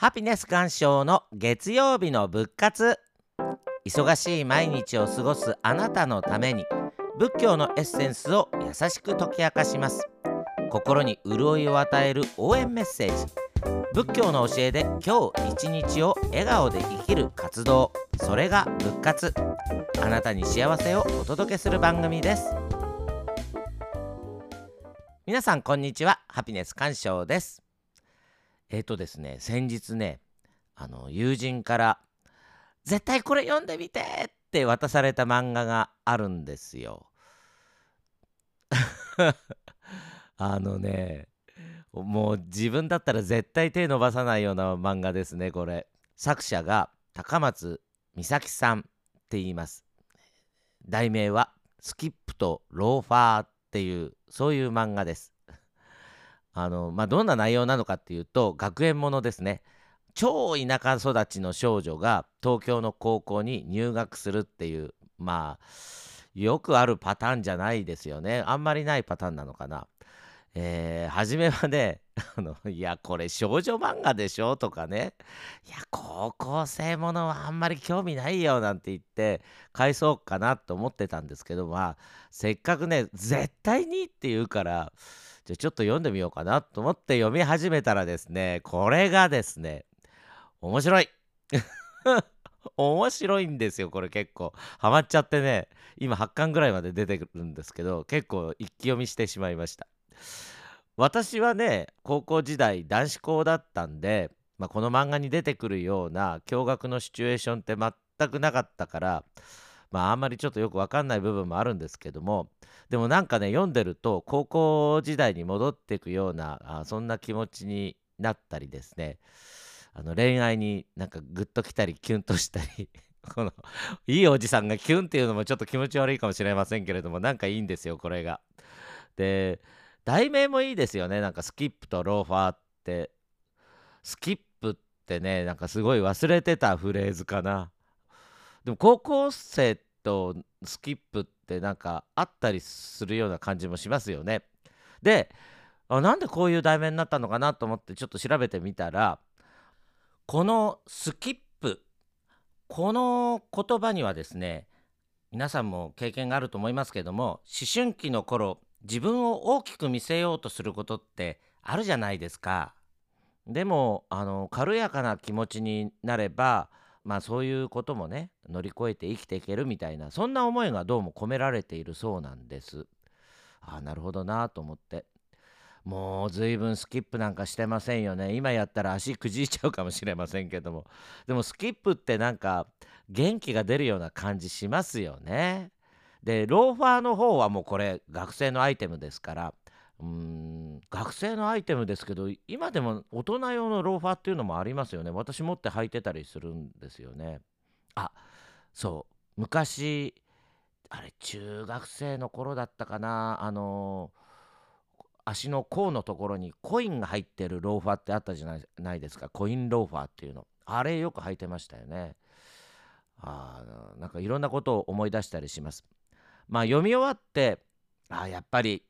ハピネス鑑賞の月曜日の仏活。忙しい毎日を過ごすあなたのために仏教のエッセンスを優しく解き明かします。心に潤いを与える応援メッセージ。仏教の教えで今日一日を笑顔で生きる活動。それが仏活。あなたに幸せをお届けする番組です。皆さんこんにちは。ハピネス鑑賞です。えっ、ー、とですね先日ねあの友人から「絶対これ読んでみて!」って渡された漫画があるんですよ。あのねもう自分だったら絶対手伸ばさないような漫画ですねこれ。作者が高松美咲さんって言います。題名は「スキップとローファー」っていうそういう漫画です。あのまあ、どんな内容なのかっていうと学園ものですね超田舎育ちの少女が東京の高校に入学するっていうまあよくあるパターンじゃないですよねあんまりないパターンなのかな。えー、初めはね あのいやこれ少女漫画でしょ？とかね。いや高校生ものはあんまり興味ないよなんて言って返そうかなと思ってたんですけどまあせっかくね絶対にって言うからじゃちょっと読んでみようかなと思って読み始めたらですねこれがですね面白い。面白いんですよこれ結構。ハマっちゃってね今8巻ぐらいまで出てくるんですけど結構一気読みしてしまいました。私はね高校時代男子校だったんで、まあ、この漫画に出てくるような驚愕のシチュエーションって全くなかったからまああんまりちょっとよく分かんない部分もあるんですけどもでもなんかね読んでると高校時代に戻っていくようなあそんな気持ちになったりですねあの恋愛になんかグッときたりキュンとしたり このいいおじさんがキュンっていうのもちょっと気持ち悪いかもしれませんけれどもなんかいいんですよこれが。で題名もいいですよねなんかスキップとローファーってスキップってねなんかすごい忘れてたフレーズかな。でも高校生とスキップってなんかあったりするような感じもしますよね。であなんでこういう題名になったのかなと思ってちょっと調べてみたらこのスキップこの言葉にはですね皆さんも経験があると思いますけども思春期の頃自分を大きく見せようとすることってあるじゃないですか。でもあの軽やかな気持ちになればまあそういうこともね乗り越えて生きていけるみたいなそんな思いがどうも込められているそうなんです。ああなるほどなと思ってもう随分スキップなんかしてませんよね今やったら足くじいちゃうかもしれませんけどもでもスキップってなんか元気が出るような感じしますよね。でローファーの方はもうこれ学生のアイテムですからうん学生のアイテムですけど今でも大人用のローファーっていうのもありますよね。私持って履いてたりするんですよね。あそう。昔あれ中学生の頃だったかな。あのー、足の甲のところにコインが入ってるローファーってあったじゃないですか。コインローファーっていうの。あれよく履いてましたよね。あなんかいろんなことを思い出したりします。まあ読み終わってああやっぱり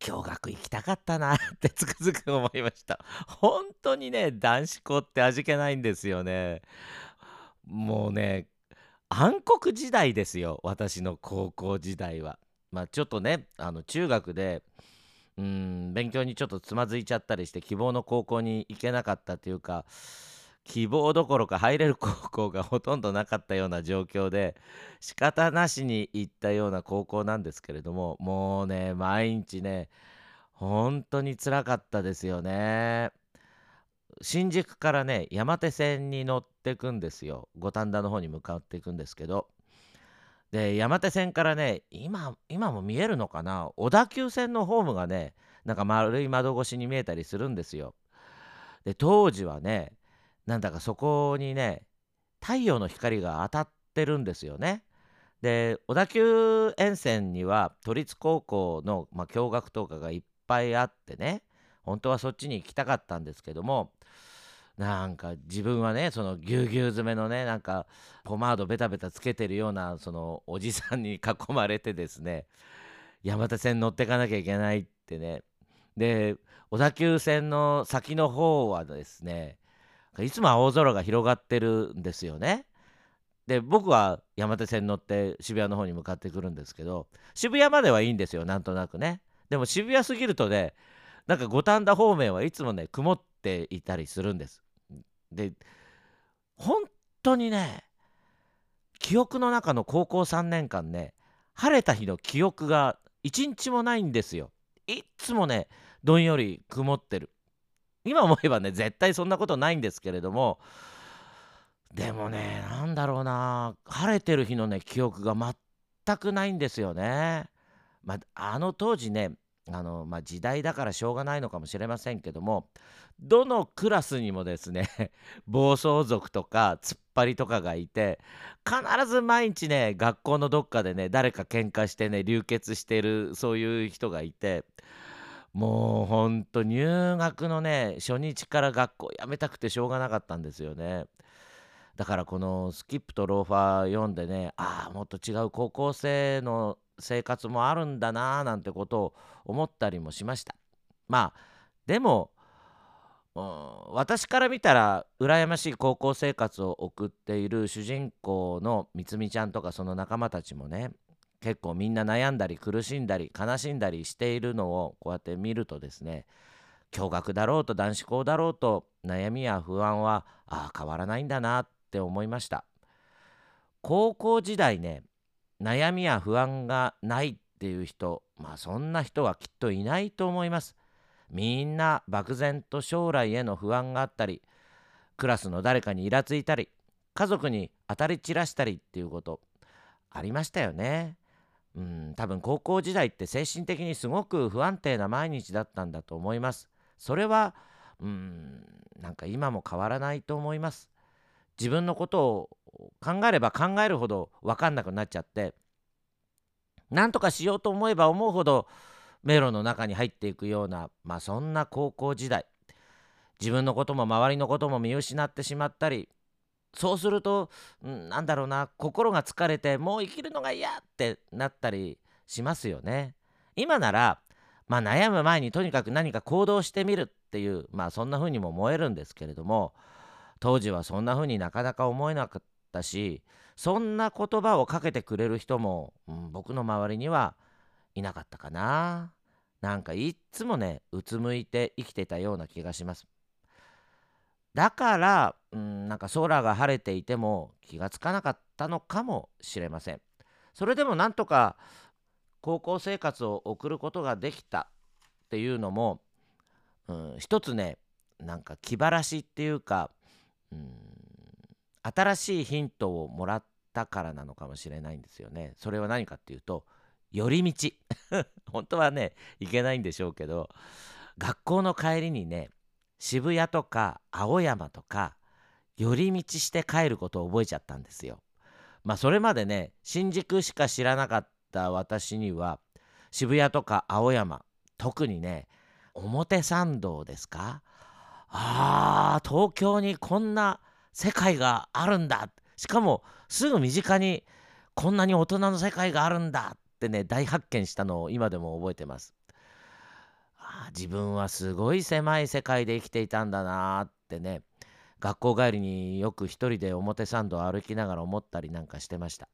驚愕行きたかったな ってつくづく思いました。本当にね男子校って味気ないんですよね。もうね暗黒時代ですよ私の高校時代は。まあちょっとねあの中学でうん勉強にちょっとつまずいちゃったりして希望の高校に行けなかったというか希望どころか入れる高校がほとんどなかったような状況で仕方なしに行ったような高校なんですけれどももうね毎日ね本当につらかったですよね。新宿からね山手線に乗ってくんですよ五反田の方に向かっていくんですけどで山手線からね今今も見えるのかな？小田急線のホームがねなんか丸い窓越しに見えたりするんですよ。で当時はねなんだかそこにね太陽の光が当たってるんですよね。で小田急沿線には都立高校の、まあ、共学とかがいっぱいあってね本当はそっちに行きたかったんですけどもなんか自分はねそのぎゅうぎゅう詰めのねなんかポマードベタベタつけてるようなそのおじさんに囲まれてですね山手線乗ってかなきゃいけないってねで小田急線の先の方はですねいつも青空が広がってるんですよね。で僕は山手線乗って渋谷の方に向かってくるんですけど渋谷まではいいんですよなんとなくね。でも渋谷過ぎるとねなんか五反田方面はいつもね曇っていたりするんです。で本当にね記憶の中の高校3年間ね晴れた日の記憶が一日もないんですよ。いつもねどんより曇ってる。今思えばね絶対そんなことないんですけれどもでもねなんだろうな晴れてる日のね記憶が全くないんですよね。まあ、あの当時ねあの、まあ、時代だからしょうがないのかもしれませんけどもどのクラスにもですね 暴走族とか突っ張りとかがいて必ず毎日ね学校のどっかでね誰か喧嘩してね流血してるそういう人がいてもうほんと入学のね初日から学校辞めたくてしょうがなかったんですよね。だからこのスキップとローファー読んでねああもっと違う高校生の生活もあるんだなーなんてことを思ったりもしましたまあでも、うん、私から見たら羨ましい高校生活を送っている主人公のみつみちゃんとかその仲間たちもね結構みんな悩んだり苦しんだり悲しんだりしているのをこうやって見るとですね共学だろうと男子校だろうと悩みや不安はああ変わらないんだなって思いました。高校時代ね悩みや不安がないっていう人まあそんな人はきっといないと思います。みんな漠然と将来への不安があったりクラスの誰かにイラついたり家族に当たり散らしたりっていうことありましたよね。うん多分高校時代って精神的にすごく不安定な毎日だったんだと思います。それはうんなんか今も変わらないと思います。自分のことを考えれば考えるほど分かんなくなっちゃってなんとかしようと思えば思うほど迷路の中に入っていくようなまあそんな高校時代。自分のことも周りのことも見失ってしまったりそうすると、なんだろうな心が疲れてもう生きるのが嫌ってなったりしますよね。今なら、まあ、悩む前にとにかく何か行動してみるっていうまあそんな風にも思えるんですけれども当時はそんな風になかなか思えなかったしそんな言葉をかけてくれる人も、うん、僕の周りにはいなかったかな。なんかいっつもねうつむいて生きてたような気がします。だから、うん、なんか空が晴れていても気がつかなかったのかもしれません。それでもなんとか高校生活を送ることができたっていうのも、うん、一つねなんか気晴らしっていうか、うん、新しいヒントをもらったからなのかもしれないんですよね。それは何かっていうと寄り道 本当はね行けないんでしょうけど学校の帰りにね渋谷とか青山とか寄り道して帰ることを覚えちゃったんですよ。まあそれまでね新宿しか知らなかった私には渋谷とか青山特にね表参道ですか？あー東京にこんな世界があるんだ。しかもすぐ身近にこんなに大人の世界があるんだってね大発見したのを今でも覚えてます。自分はすごい狭い世界で生きていたんだなってね。学校帰りによく一人で表参道を歩きながら思ったりなんかしてました。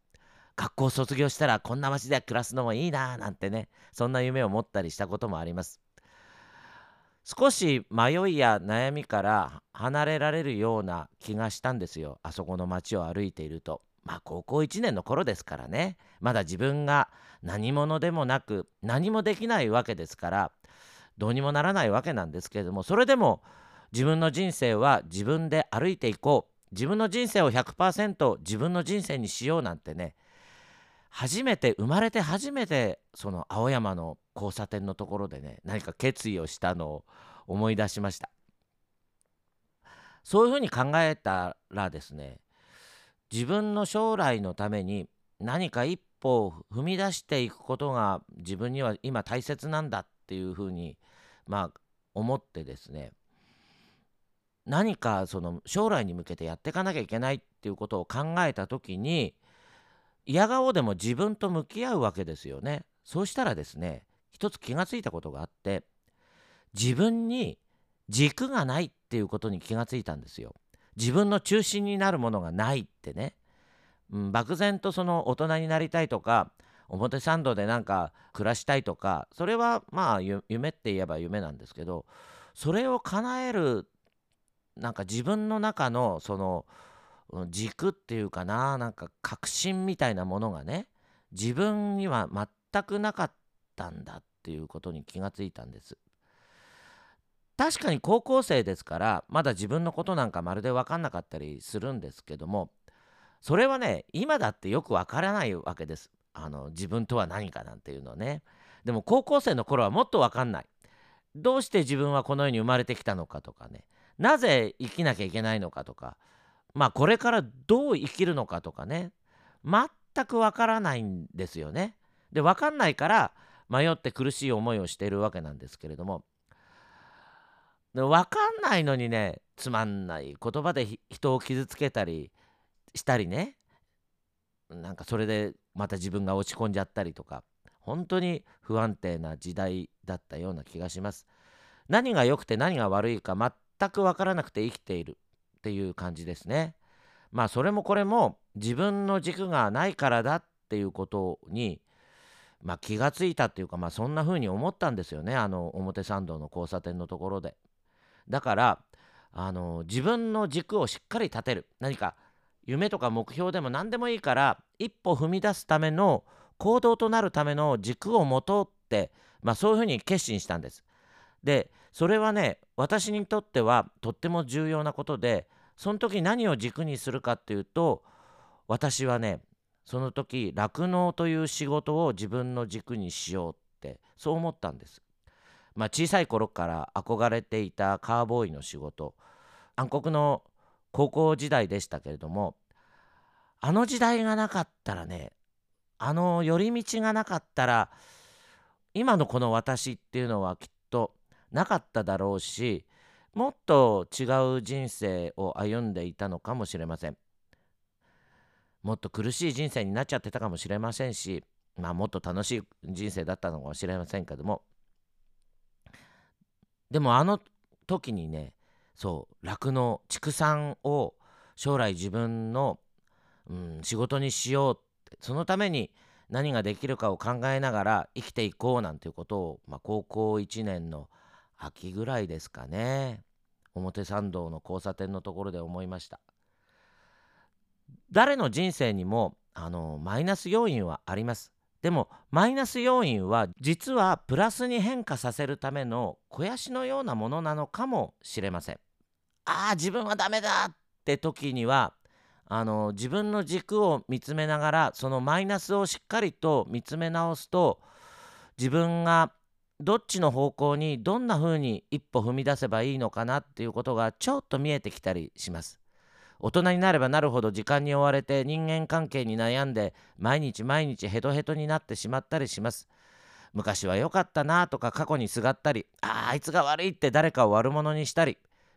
学校卒業したらこんな街で暮らすのもいいななんてね。そんな夢を持ったりしたこともあります。少し迷いや悩みから離れられるような気がしたんですよ。あそこの街を歩いていると。まあ高校1年の頃ですからね。まだ自分が何者でもなく何もできないわけですから。どうにもならないわけなんですけれどもそれでも自分の人生は自分で歩いていこう。自分の人生を100%自分の人生にしようなんてね初めて生まれて初めてその青山の交差点のところでね何か決意をしたのを思い出しました。そういうふうに考えたらですね自分の将来のために何か一歩を踏み出していくことが自分には今大切なんだっていうふうにまあ思ってですね何かその将来に向けてやっていかなきゃいけないっていうことを考えた時に嫌顔でも自分と向き合うわけですよね。そうしたらですね一つ気がついたことがあって自分に軸がないっていうことに気がついたんですよ。自分の中心になるものがないってね、うん、漠然とその大人になりたいとか表参道でなんか暮らしたいとかそれはまあ夢って言えば夢なんですけどそれを叶えるなんか自分の中のその軸っていうかななんか確信みたいなものがね自分には全くなかったんだっていうことに気がついたんです。確かに高校生ですからまだ自分のことなんかまるで分かんなかったりするんですけどもそれはね今だってよく分からないわけですあの自分とは何かなんていうのね。でも高校生の頃はもっと分かんない。どうして自分はこの世に生まれてきたのかとかね。なぜ生きなきゃいけないのかとか。まあこれからどう生きるのかとかね。全く分からないんですよね。で分かんないから迷って苦しい思いをしているわけなんですけれども。で分かんないのにねつまんない言葉で人を傷つけたりしたりね。なんかそれでまた自分が落ち込んじゃったりとか本当に不安定な時代だったような気がします。何が良くて何が悪いか全く分からなくて生きているっていう感じですね。まあそれもこれも自分の軸がないからだっていうことにまあ、気がついたっていうか、まあ、そんな風に思ったんですよね。あの表参道の交差点のところで。だからあの自分の軸をしっかり立てる。何か夢とか目標でも何でもいいから一歩踏み出すための行動となるための軸を持とうって、まあ、そういうふうに決心したんです。でそれはね私にとってはとっても重要なことでその時何を軸にするかっていうと私はねその時酪農という仕事を自分の軸にしようってそう思ったんです。まあ、小さい頃から憧れていたカーボーイの仕事暗黒の高校時代でしたけれどもあの時代がなかったらねあの寄り道がなかったら今のこの私っていうのはきっとなかっただろうしもっと違う人生を歩んでいたのかもしれません。もっと苦しい人生になっちゃってたかもしれませんしまあもっと楽しい人生だったのかもしれませんけども。でもあの時にねそう酪農畜産を将来自分の、うん、仕事にしようってそのために何ができるかを考えながら生きていこうなんていうことを、まあ、高校1年の秋ぐらいですかね。表参道の交差点のところで思いました。誰の人生にもあのマイナス要因はあります。でもマイナス要因は実はプラスに変化させるための肥やしのようなものなのかもしれません。ああ自分はダメだって時にはあの自分の軸を見つめながらそのマイナスをしっかりと見つめ直すと自分がどっちの方向にどんな風に一歩踏み出せばいいのかなっていうことがちょっと見えてきたりします。大人になればなるほど時間に追われて人間関係に悩んで毎日毎日ヘトヘトになってしまったりします昔は良かったなとか過去にすがったりああいつが悪いって誰かを悪者にしたり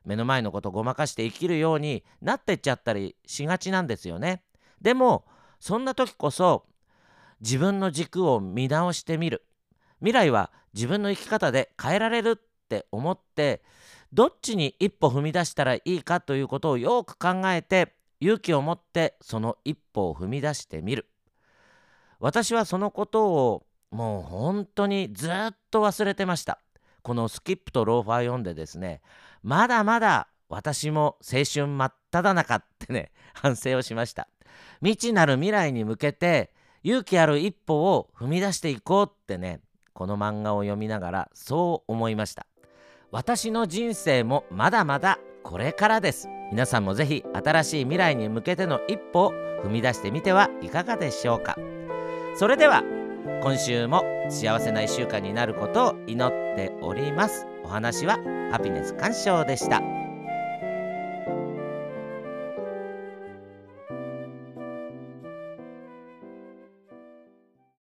目の前のことごまかして生きるようになってっちゃったりしがちなんですよね。でもそんな時こそ自分の軸を見直してみる。未来は自分の生き方で変えられるって思ってどっちに一歩踏み出したらいいかということをよく考えて勇気を持ってその一歩を踏み出してみる。私はそのことをもう本当にずっと忘れてました。このスキップとローファー読んでですねまだまだ私も青春真っ只中ってね 反省をしました。未知なる未来に向けて勇気ある一歩を踏み出していこうってねこの漫画を読みながらそう思いました。私の人生もまだまだこれからです。皆さんもぜひ新しい未来に向けての一歩を踏み出してみてはいかがでしょうか。それでは今週も幸せな1週間になることを祈っております。お話はハピネス鑑賞でした。